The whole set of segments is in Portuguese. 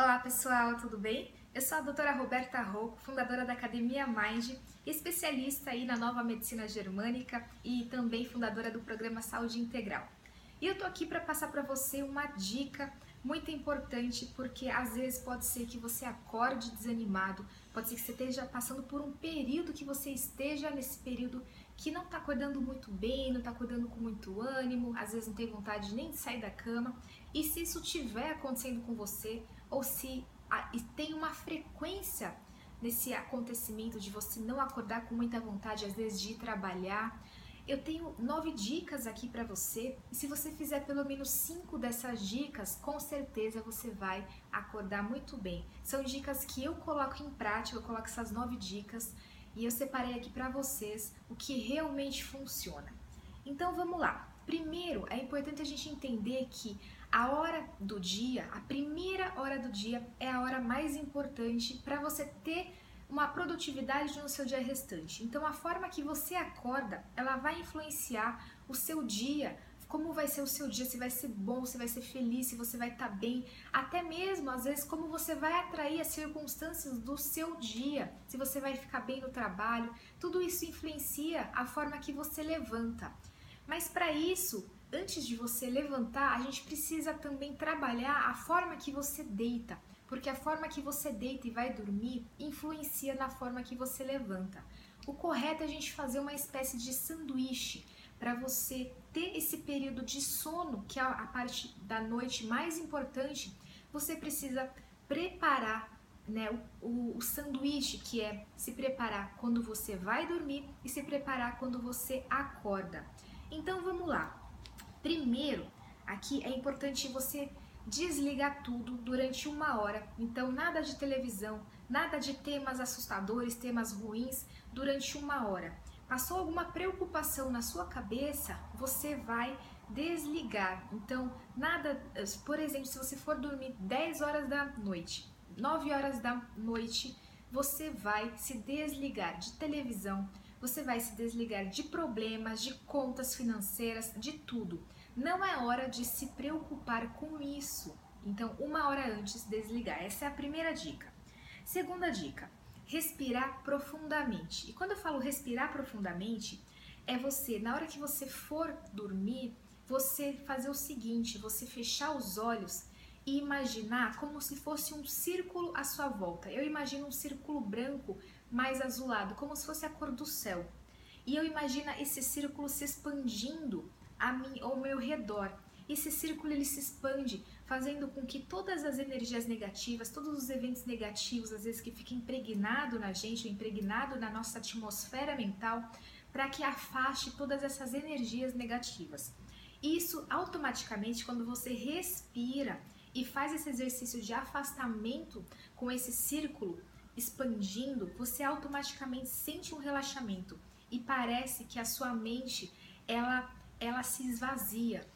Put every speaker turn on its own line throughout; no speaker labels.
Olá pessoal, tudo bem? Eu sou a doutora Roberta Rocco, fundadora da Academia Mind, especialista aí na nova medicina germânica e também fundadora do programa Saúde Integral. E eu tô aqui para passar para você uma dica muito importante, porque às vezes pode ser que você acorde desanimado, pode ser que você esteja passando por um período que você esteja nesse período que não está acordando muito bem, não está acordando com muito ânimo, às vezes não tem vontade nem de sair da cama. E se isso estiver acontecendo com você, ou se tem uma frequência nesse acontecimento de você não acordar com muita vontade, às vezes, de ir trabalhar, eu tenho nove dicas aqui para você e se você fizer pelo menos cinco dessas dicas, com certeza você vai acordar muito bem. São dicas que eu coloco em prática, eu coloco essas nove dicas e eu separei aqui para vocês o que realmente funciona. Então vamos lá. Primeiro, é importante a gente entender que a hora do dia, a primeira hora do dia, é a hora mais importante para você ter uma produtividade no seu dia restante. Então, a forma que você acorda, ela vai influenciar o seu dia, como vai ser o seu dia, se vai ser bom, se vai ser feliz, se você vai estar tá bem, até mesmo às vezes como você vai atrair as circunstâncias do seu dia, se você vai ficar bem no trabalho, tudo isso influencia a forma que você levanta. Mas para isso, antes de você levantar, a gente precisa também trabalhar a forma que você deita porque a forma que você deita e vai dormir influencia na forma que você levanta. O correto é a gente fazer uma espécie de sanduíche para você ter esse período de sono, que é a parte da noite mais importante. Você precisa preparar né, o, o, o sanduíche, que é se preparar quando você vai dormir e se preparar quando você acorda. Então vamos lá. Primeiro, aqui é importante você desligar tudo durante uma hora. Então, nada de televisão, nada de temas assustadores, temas ruins durante uma hora. Passou alguma preocupação na sua cabeça, você vai desligar. Então, nada, por exemplo, se você for dormir 10 horas da noite, 9 horas da noite, você vai se desligar de televisão, você vai se desligar de problemas, de contas financeiras, de tudo. Não é hora de se preocupar com isso. Então, uma hora antes, desligar. Essa é a primeira dica. Segunda dica: respirar profundamente. E quando eu falo respirar profundamente, é você, na hora que você for dormir, você fazer o seguinte: você fechar os olhos e imaginar como se fosse um círculo à sua volta. Eu imagino um círculo branco mais azulado, como se fosse a cor do céu. E eu imagino esse círculo se expandindo a mim, ao meu redor. Esse círculo ele se expande, fazendo com que todas as energias negativas, todos os eventos negativos, às vezes que fica impregnado na gente, impregnado na nossa atmosfera mental, para que afaste todas essas energias negativas. Isso automaticamente, quando você respira e faz esse exercício de afastamento com esse círculo expandindo, você automaticamente sente um relaxamento e parece que a sua mente ela ela se esvazia.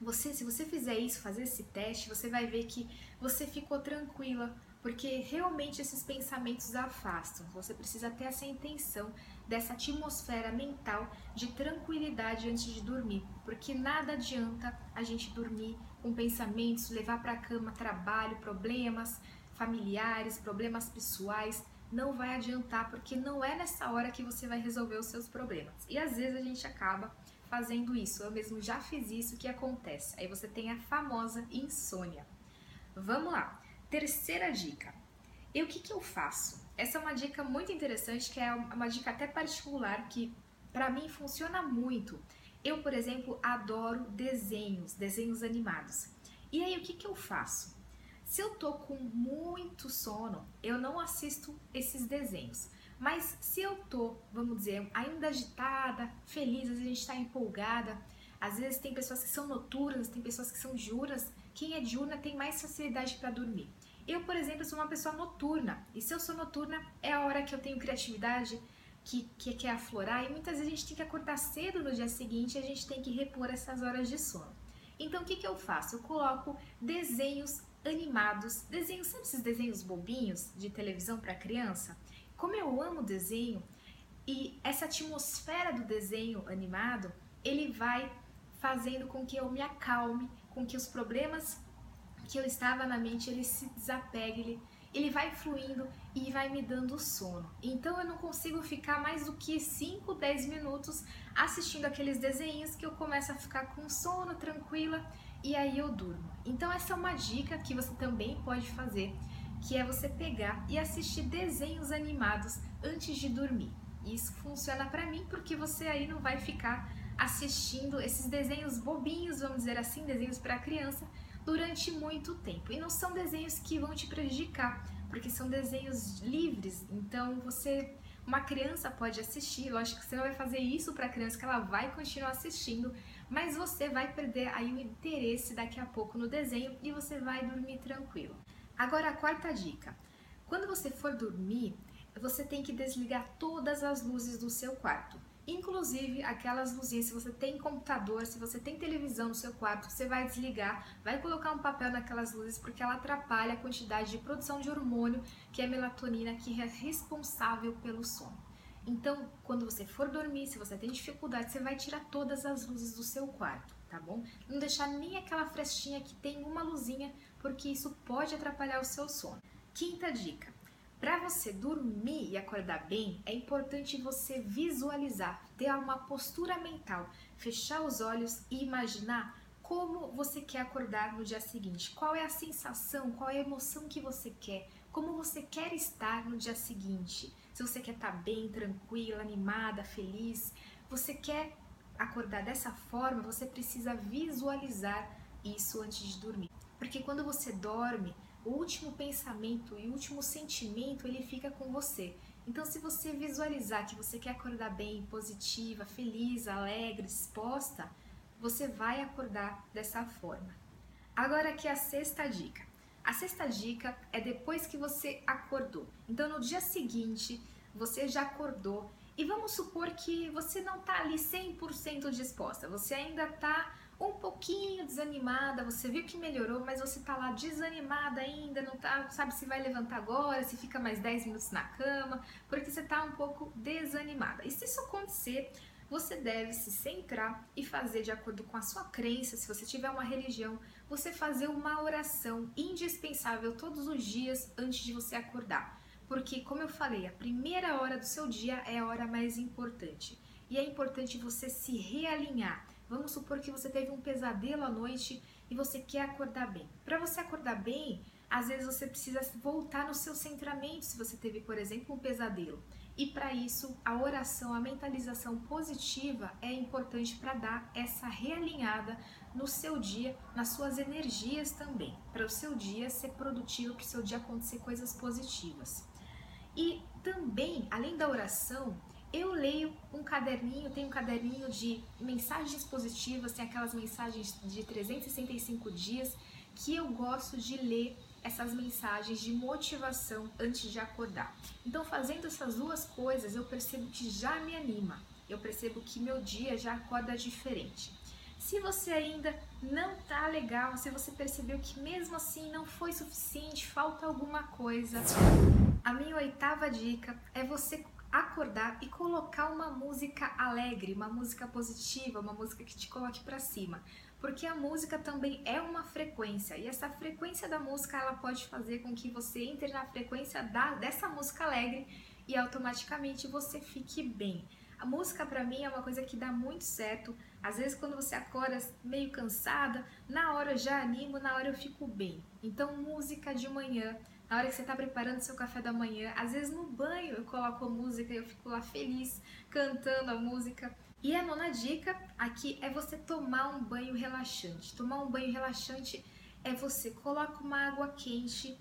Você, se você fizer isso, fazer esse teste, você vai ver que você ficou tranquila, porque realmente esses pensamentos afastam. Você precisa ter essa intenção dessa atmosfera mental de tranquilidade antes de dormir, porque nada adianta a gente dormir com pensamentos, levar para a cama trabalho, problemas familiares, problemas pessoais, não vai adiantar, porque não é nessa hora que você vai resolver os seus problemas. E às vezes a gente acaba fazendo isso. Eu mesmo já fiz isso, o que acontece? Aí você tem a famosa insônia. Vamos lá. Terceira dica. E o que, que eu faço? Essa é uma dica muito interessante, que é uma dica até particular que para mim funciona muito. Eu, por exemplo, adoro desenhos, desenhos animados. E aí o que, que eu faço? Se eu tô com muito sono, eu não assisto esses desenhos. Mas se eu tô, vamos dizer, ainda agitada, feliz, às vezes a gente está empolgada, às vezes tem pessoas que são noturnas, tem pessoas que são diurnas. Quem é diurna tem mais facilidade para dormir. Eu, por exemplo, sou uma pessoa noturna. E se eu sou noturna, é a hora que eu tenho criatividade, que, que quer aflorar. E muitas vezes a gente tem que acordar cedo no dia seguinte e a gente tem que repor essas horas de sono. Então, o que, que eu faço? Eu coloco desenhos animados, desenhos, sabe esses desenhos bobinhos de televisão para criança? Como eu amo desenho e essa atmosfera do desenho animado, ele vai fazendo com que eu me acalme, com que os problemas que eu estava na mente, ele se desapega, ele, ele vai fluindo e vai me dando sono. Então eu não consigo ficar mais do que 5, 10 minutos assistindo aqueles desenhos que eu começo a ficar com sono, tranquila, e aí eu durmo. Então essa é uma dica que você também pode fazer, que é você pegar e assistir desenhos animados antes de dormir. Isso funciona para mim porque você aí não vai ficar assistindo esses desenhos bobinhos, vamos dizer assim, desenhos para criança, durante muito tempo. E não são desenhos que vão te prejudicar, porque são desenhos livres. Então você, uma criança pode assistir, lógico que você não vai fazer isso para a criança que ela vai continuar assistindo, mas você vai perder aí o interesse daqui a pouco no desenho e você vai dormir tranquilo. Agora a quarta dica. Quando você for dormir, você tem que desligar todas as luzes do seu quarto. Inclusive aquelas luzinhas, se você tem computador, se você tem televisão no seu quarto, você vai desligar, vai colocar um papel naquelas luzes porque ela atrapalha a quantidade de produção de hormônio, que é a melatonina, que é responsável pelo sono. Então, quando você for dormir, se você tem dificuldade, você vai tirar todas as luzes do seu quarto, tá bom? Não deixar nem aquela frestinha que tem uma luzinha, porque isso pode atrapalhar o seu sono. Quinta dica: para você dormir e acordar bem, é importante você visualizar, ter uma postura mental, fechar os olhos e imaginar como você quer acordar no dia seguinte. Qual é a sensação, qual é a emoção que você quer, como você quer estar no dia seguinte. Se você quer estar bem, tranquila, animada, feliz, você quer acordar dessa forma, você precisa visualizar isso antes de dormir. Porque quando você dorme, o último pensamento e o último sentimento ele fica com você. Então, se você visualizar que você quer acordar bem, positiva, feliz, alegre, disposta, você vai acordar dessa forma. Agora aqui a sexta dica. A sexta dica é depois que você acordou. Então, no dia seguinte, você já acordou e vamos supor que você não está ali 100% disposta, você ainda está um pouquinho desanimada, você viu que melhorou, mas você tá lá desanimada ainda, não tá, sabe se vai levantar agora, se fica mais 10 minutos na cama, porque você tá um pouco desanimada. E se isso acontecer, você deve se centrar e fazer de acordo com a sua crença, se você tiver uma religião, você fazer uma oração indispensável todos os dias antes de você acordar. Porque, como eu falei, a primeira hora do seu dia é a hora mais importante. E é importante você se realinhar Vamos supor que você teve um pesadelo à noite e você quer acordar bem. Para você acordar bem, às vezes você precisa voltar no seu centramento se você teve, por exemplo, um pesadelo. E para isso, a oração, a mentalização positiva é importante para dar essa realinhada no seu dia, nas suas energias também, para o seu dia ser produtivo, para o seu dia acontecer coisas positivas. E também, além da oração, eu leio um caderninho, tem um caderninho de mensagens positivas, tem aquelas mensagens de 365 dias que eu gosto de ler essas mensagens de motivação antes de acordar. Então, fazendo essas duas coisas, eu percebo que já me anima. Eu percebo que meu dia já acorda diferente. Se você ainda não tá legal, se você percebeu que mesmo assim não foi suficiente, falta alguma coisa, a minha oitava dica é você acordar e colocar uma música alegre, uma música positiva, uma música que te coloque para cima, porque a música também é uma frequência e essa frequência da música ela pode fazer com que você entre na frequência da, dessa música alegre e automaticamente você fique bem. A música para mim é uma coisa que dá muito certo. Às vezes quando você acorda meio cansada, na hora eu já animo, na hora eu fico bem. Então música de manhã na hora que você está preparando seu café da manhã, às vezes no banho eu coloco a música e eu fico lá feliz cantando a música. E a nona dica aqui é você tomar um banho relaxante. Tomar um banho relaxante é você coloca uma água quente,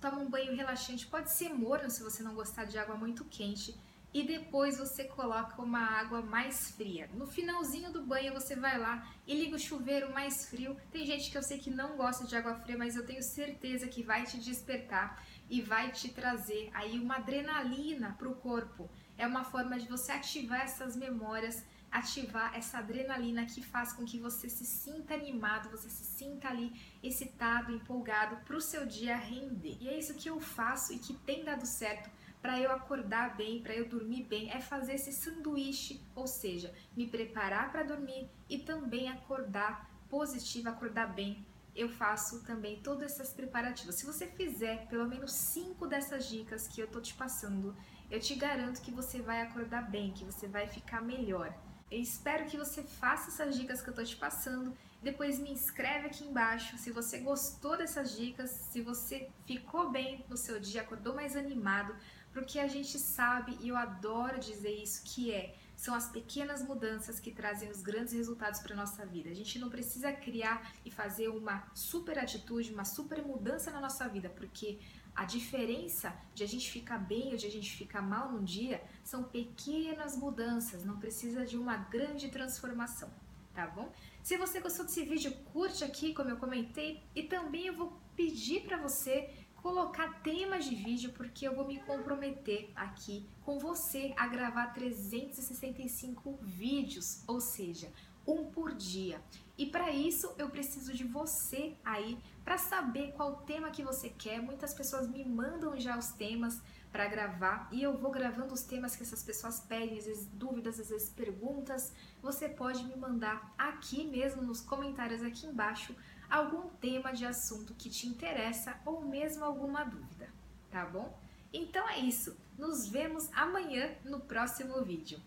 toma um banho relaxante, pode ser morno se você não gostar de água muito quente e depois você coloca uma água mais fria. No finalzinho do banho você vai lá e liga o chuveiro mais frio. Tem gente que eu sei que não gosta de água fria, mas eu tenho certeza que vai te despertar e vai te trazer aí uma adrenalina para o corpo. É uma forma de você ativar essas memórias, ativar essa adrenalina que faz com que você se sinta animado, você se sinta ali excitado, empolgado para o seu dia render. E é isso que eu faço e que tem dado certo para eu acordar bem, para eu dormir bem, é fazer esse sanduíche, ou seja, me preparar para dormir e também acordar positiva, acordar bem eu faço também todas essas preparativas. Se você fizer pelo menos cinco dessas dicas que eu tô te passando, eu te garanto que você vai acordar bem, que você vai ficar melhor. Eu espero que você faça essas dicas que eu tô te passando. Depois me inscreve aqui embaixo se você gostou dessas dicas, se você ficou bem no seu dia, acordou mais animado, porque a gente sabe e eu adoro dizer isso que é são as pequenas mudanças que trazem os grandes resultados para nossa vida. A gente não precisa criar e fazer uma super atitude, uma super mudança na nossa vida, porque a diferença de a gente ficar bem ou de a gente ficar mal num dia são pequenas mudanças, não precisa de uma grande transformação, tá bom? Se você gostou desse vídeo, curte aqui, como eu comentei, e também eu vou pedir para você colocar temas de vídeo porque eu vou me comprometer aqui com você a gravar 365 vídeos, ou seja, um por dia. E para isso eu preciso de você aí para saber qual tema que você quer. Muitas pessoas me mandam já os temas para gravar e eu vou gravando os temas que essas pessoas pedem, às vezes dúvidas, às vezes perguntas. Você pode me mandar aqui mesmo nos comentários aqui embaixo algum tema de assunto que te interessa ou mesmo alguma dúvida, tá bom? Então é isso. Nos vemos amanhã no próximo vídeo.